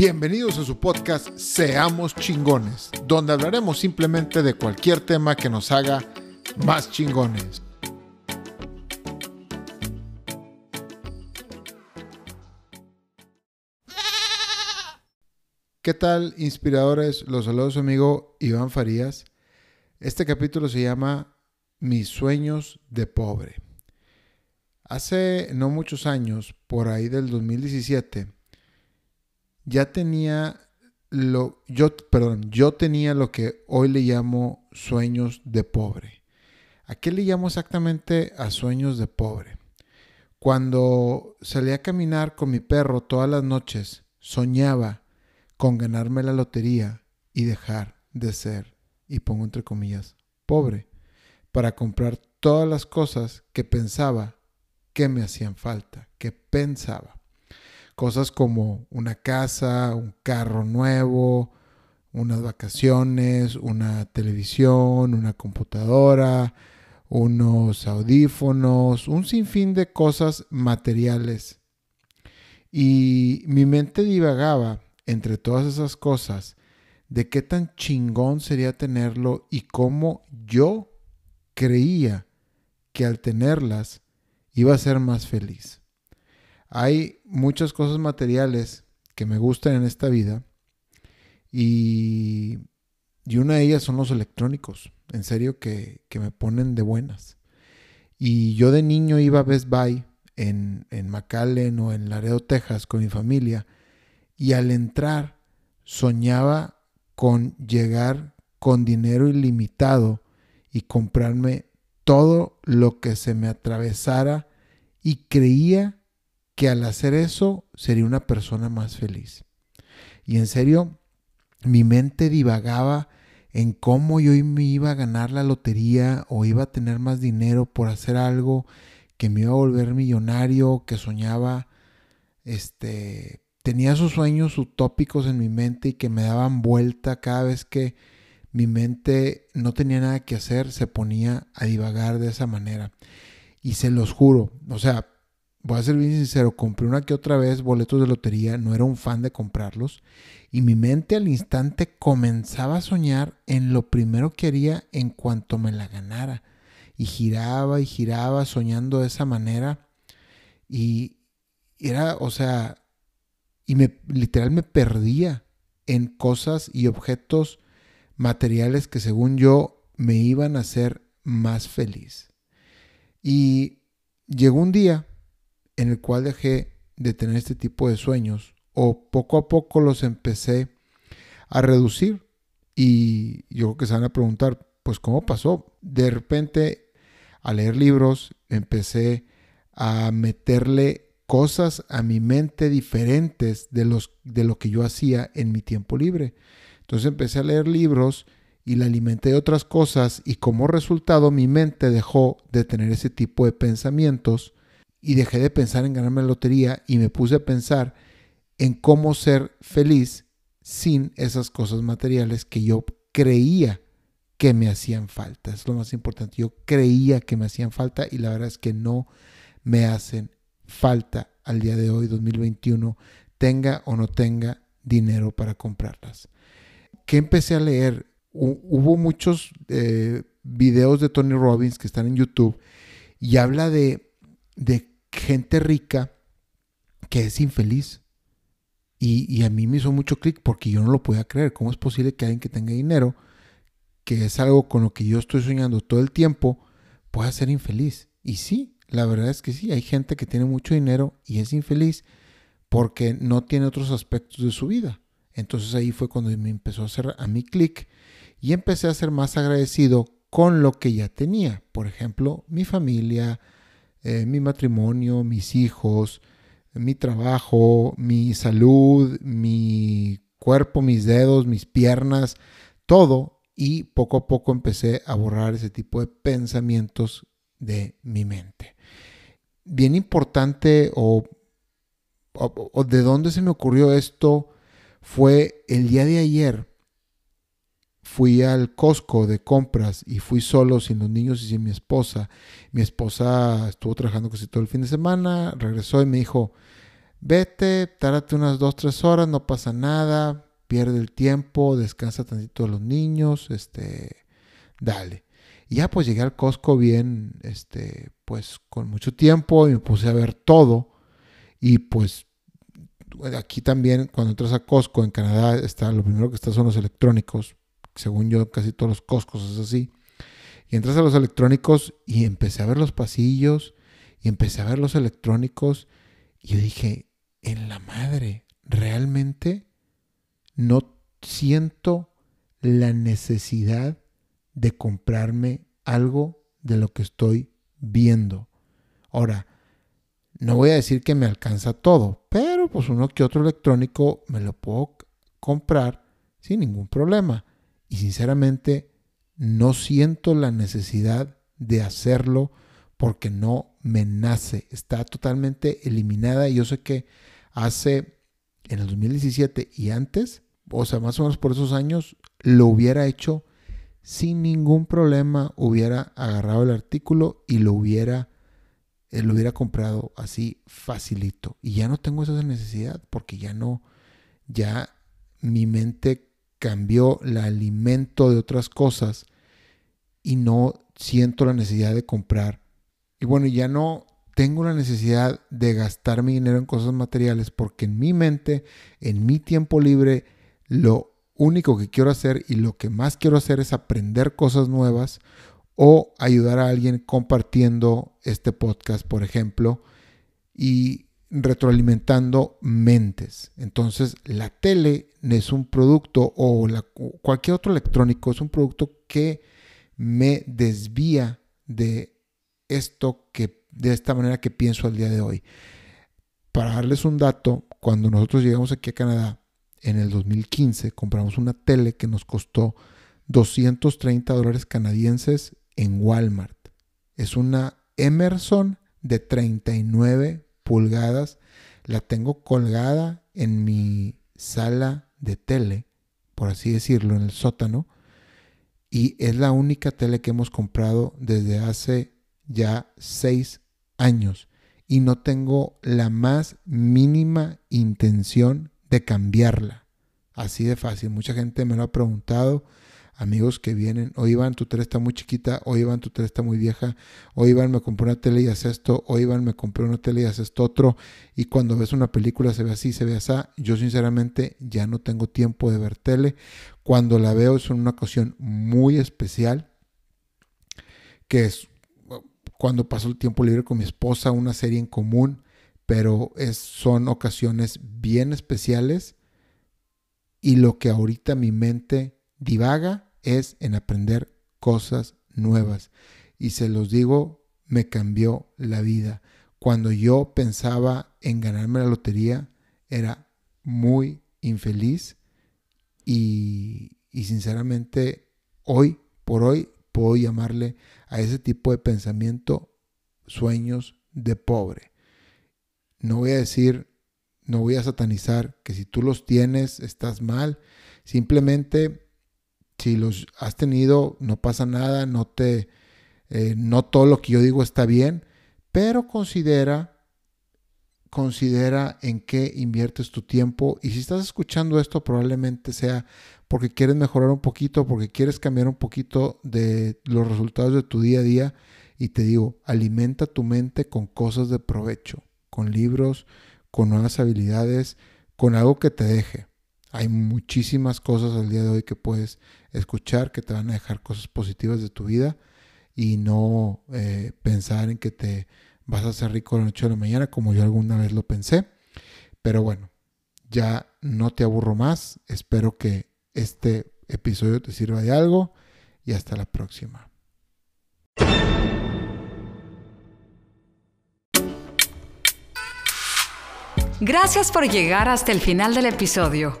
Bienvenidos a su podcast Seamos chingones, donde hablaremos simplemente de cualquier tema que nos haga más chingones. ¿Qué tal, inspiradores? Los saludos su amigo Iván Farías. Este capítulo se llama Mis sueños de pobre. Hace no muchos años, por ahí del 2017, ya tenía lo, yo, perdón, yo tenía lo que hoy le llamo sueños de pobre. ¿A qué le llamo exactamente a sueños de pobre? Cuando salía a caminar con mi perro todas las noches, soñaba con ganarme la lotería y dejar de ser, y pongo entre comillas, pobre, para comprar todas las cosas que pensaba que me hacían falta, que pensaba. Cosas como una casa, un carro nuevo, unas vacaciones, una televisión, una computadora, unos audífonos, un sinfín de cosas materiales. Y mi mente divagaba entre todas esas cosas de qué tan chingón sería tenerlo y cómo yo creía que al tenerlas iba a ser más feliz. Hay muchas cosas materiales que me gustan en esta vida y, y una de ellas son los electrónicos, en serio que, que, me ponen de buenas. Y yo de niño iba a Best Buy en, en McAllen o en Laredo, Texas con mi familia y al entrar soñaba con llegar con dinero ilimitado y comprarme todo lo que se me atravesara y creía que al hacer eso sería una persona más feliz. Y en serio, mi mente divagaba en cómo yo me iba a ganar la lotería o iba a tener más dinero por hacer algo que me iba a volver millonario, que soñaba, este, tenía sus sueños utópicos en mi mente y que me daban vuelta cada vez que mi mente no tenía nada que hacer, se ponía a divagar de esa manera. Y se los juro, o sea, voy a ser bien sincero, compré una que otra vez boletos de lotería, no era un fan de comprarlos, y mi mente al instante comenzaba a soñar en lo primero que haría en cuanto me la ganara. Y giraba y giraba soñando de esa manera. Y era, o sea, y me literal me perdía en cosas y objetos materiales que según yo me iban a hacer más feliz. Y llegó un día en el cual dejé de tener este tipo de sueños o poco a poco los empecé a reducir y yo creo que se van a preguntar, pues ¿cómo pasó? De repente a leer libros empecé a meterle cosas a mi mente diferentes de, los, de lo que yo hacía en mi tiempo libre. Entonces empecé a leer libros y la alimenté de otras cosas y como resultado mi mente dejó de tener ese tipo de pensamientos y dejé de pensar en ganarme la lotería y me puse a pensar en cómo ser feliz sin esas cosas materiales que yo creía que me hacían falta. Es lo más importante. Yo creía que me hacían falta y la verdad es que no me hacen falta al día de hoy, 2021, tenga o no tenga dinero para comprarlas. ¿Qué empecé a leer? Hubo muchos eh, videos de Tony Robbins que están en YouTube y habla de, de gente rica que es infeliz. Y, a mí me hizo mucho clic porque yo no lo podía creer. ¿Cómo es posible que alguien que tenga dinero, que es algo con lo que yo estoy soñando todo el tiempo, pueda ser infeliz? Y sí, la verdad es que sí, hay gente que tiene mucho dinero y es infeliz porque no tiene otros aspectos de su vida. Entonces ahí fue cuando me empezó a hacer a mi clic y empecé a ser más agradecido con lo que ya tenía. Por ejemplo, mi familia, eh, mi matrimonio, mis hijos, mi trabajo, mi salud, mi cuerpo, mis dedos, mis piernas, todo. Y poco a poco empecé a borrar ese tipo de pensamientos de mi mente bien importante o, o, de dónde se me ocurrió esto fue el día de ayer. Fui al Costco de compras y fui solo, sin los niños y sin mi esposa. Mi esposa estuvo trabajando casi todo el fin de semana, regresó y me dijo, vete, tárate unas dos, tres horas, no pasa nada, pierde el tiempo, descansa tantito de los niños, este, dale. Y ya pues llegué al Costco bien, este, pues con mucho tiempo y me puse a ver todo. Y pues aquí también cuando entras a Costco en Canadá está lo primero que está son los electrónicos. Según yo casi todos los Costcos es así. Y entras a los electrónicos y empecé a ver los pasillos y empecé a ver los electrónicos y yo dije, en la madre, realmente no siento la necesidad de comprarme algo de lo que estoy viendo. Ahora, no voy a decir que me alcanza todo, pero pues uno que otro electrónico me lo puedo comprar sin ningún problema. Y sinceramente no siento la necesidad de hacerlo porque no me nace. Está totalmente eliminada y yo sé que hace en el 2017 y antes, o sea, más o menos por esos años, lo hubiera hecho sin ningún problema, hubiera agarrado el artículo y lo hubiera, eh, lo hubiera comprado así facilito. Y ya no tengo esa necesidad porque ya no, ya mi mente cambió, la alimento de otras cosas y no siento la necesidad de comprar. Y bueno, ya no tengo la necesidad de gastar mi dinero en cosas materiales porque en mi mente, en mi tiempo libre, lo único que quiero hacer y lo que más quiero hacer es aprender cosas nuevas o ayudar a alguien compartiendo este podcast, por ejemplo, y retroalimentando mentes. Entonces, la tele es un producto o cualquier otro electrónico es un producto que me desvía de esto que de esta manera que pienso al día de hoy. Para darles un dato, cuando nosotros llegamos aquí a Canadá en el 2015, compramos una tele que nos costó 230 dólares canadienses en Walmart. Es una Emerson de 39 pulgadas. La tengo colgada en mi sala de tele, por así decirlo, en el sótano y es la única tele que hemos comprado desde hace ya seis años y no tengo la más mínima intención de cambiarla. Así de fácil. Mucha gente me lo ha preguntado amigos que vienen, o Iván, tu tele está muy chiquita, o Iván, tu tele está muy vieja, o Iván, me compré una tele y hace esto, o Iván, me compré una tele y hace esto otro, y cuando ves una película se ve así, se ve así. Yo sinceramente ya no tengo tiempo de ver tele. Cuando la veo es una ocasión muy especial, que es cuando paso el tiempo libre con mi esposa, una serie en común, pero es, son ocasiones bien especiales y lo que ahorita mi mente divaga es en aprender cosas nuevas. Y se los digo, me cambió la vida. Cuando yo pensaba en ganarme la lotería, era muy infeliz y, y sinceramente hoy por hoy puedo llamarle a ese tipo de pensamiento sueños de pobre. No voy a decir, no voy a satanizar que si tú los tienes estás mal. Simplemente si los has tenido, no pasa nada, no te, eh, no todo lo que yo digo está bien, pero considera, considera en qué inviertes tu tiempo y si estás escuchando esto probablemente sea porque quieres mejorar un poquito, porque quieres cambiar un poquito de los resultados de tu día a día y te digo, alimenta tu mente con cosas de provecho, con libros, con nuevas habilidades, con algo que te deje. Hay muchísimas cosas al día de hoy que puedes escuchar que te van a dejar cosas positivas de tu vida y no eh, pensar en que te vas a hacer rico la noche de la mañana como yo alguna vez lo pensé. Pero bueno, ya no te aburro más. Espero que este episodio te sirva de algo y hasta la próxima. Gracias por llegar hasta el final del episodio.